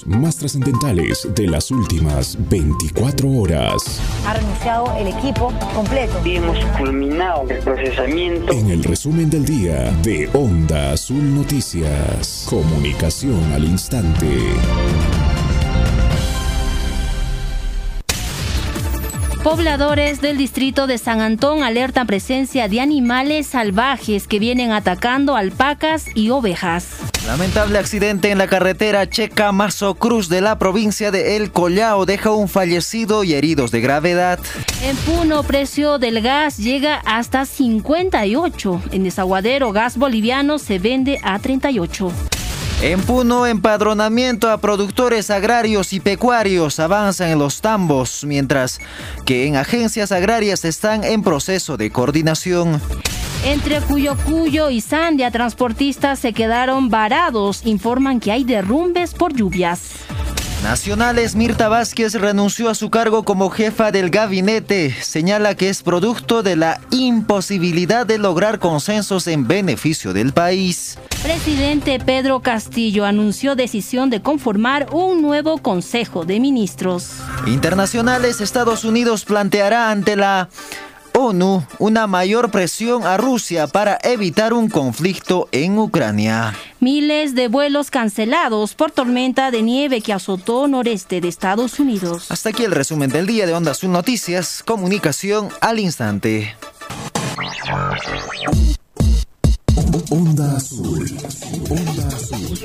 hechos más trascendentales de las últimas 24 horas. Ha renunciado el equipo completo. Y hemos culminado el procesamiento. En el resumen del día de Onda Azul Noticias. Comunicación al instante. Pobladores del distrito de San Antón alertan presencia de animales salvajes que vienen atacando alpacas y ovejas. Lamentable accidente en la carretera Checa Mazo Cruz de la provincia de El Collao deja un fallecido y heridos de gravedad. En Puno, precio del gas llega hasta 58. En Desaguadero, gas boliviano se vende a 38. En Puno, empadronamiento a productores agrarios y pecuarios avanzan en los tambos, mientras que en agencias agrarias están en proceso de coordinación. Entre Cuyo Cuyo y Sandia, transportistas se quedaron varados. Informan que hay derrumbes por lluvias. Nacionales Mirta Vázquez renunció a su cargo como jefa del gabinete. Señala que es producto de la imposibilidad de lograr consensos en beneficio del país. Presidente Pedro Castillo anunció decisión de conformar un nuevo Consejo de Ministros. Internacionales Estados Unidos planteará ante la ONU una mayor presión a Rusia para evitar un conflicto en Ucrania. Miles de vuelos cancelados por tormenta de nieve que azotó noreste de Estados Unidos. Hasta aquí el resumen del día de Onda Azul Noticias, comunicación al instante. Onda Azul. Onda Azul.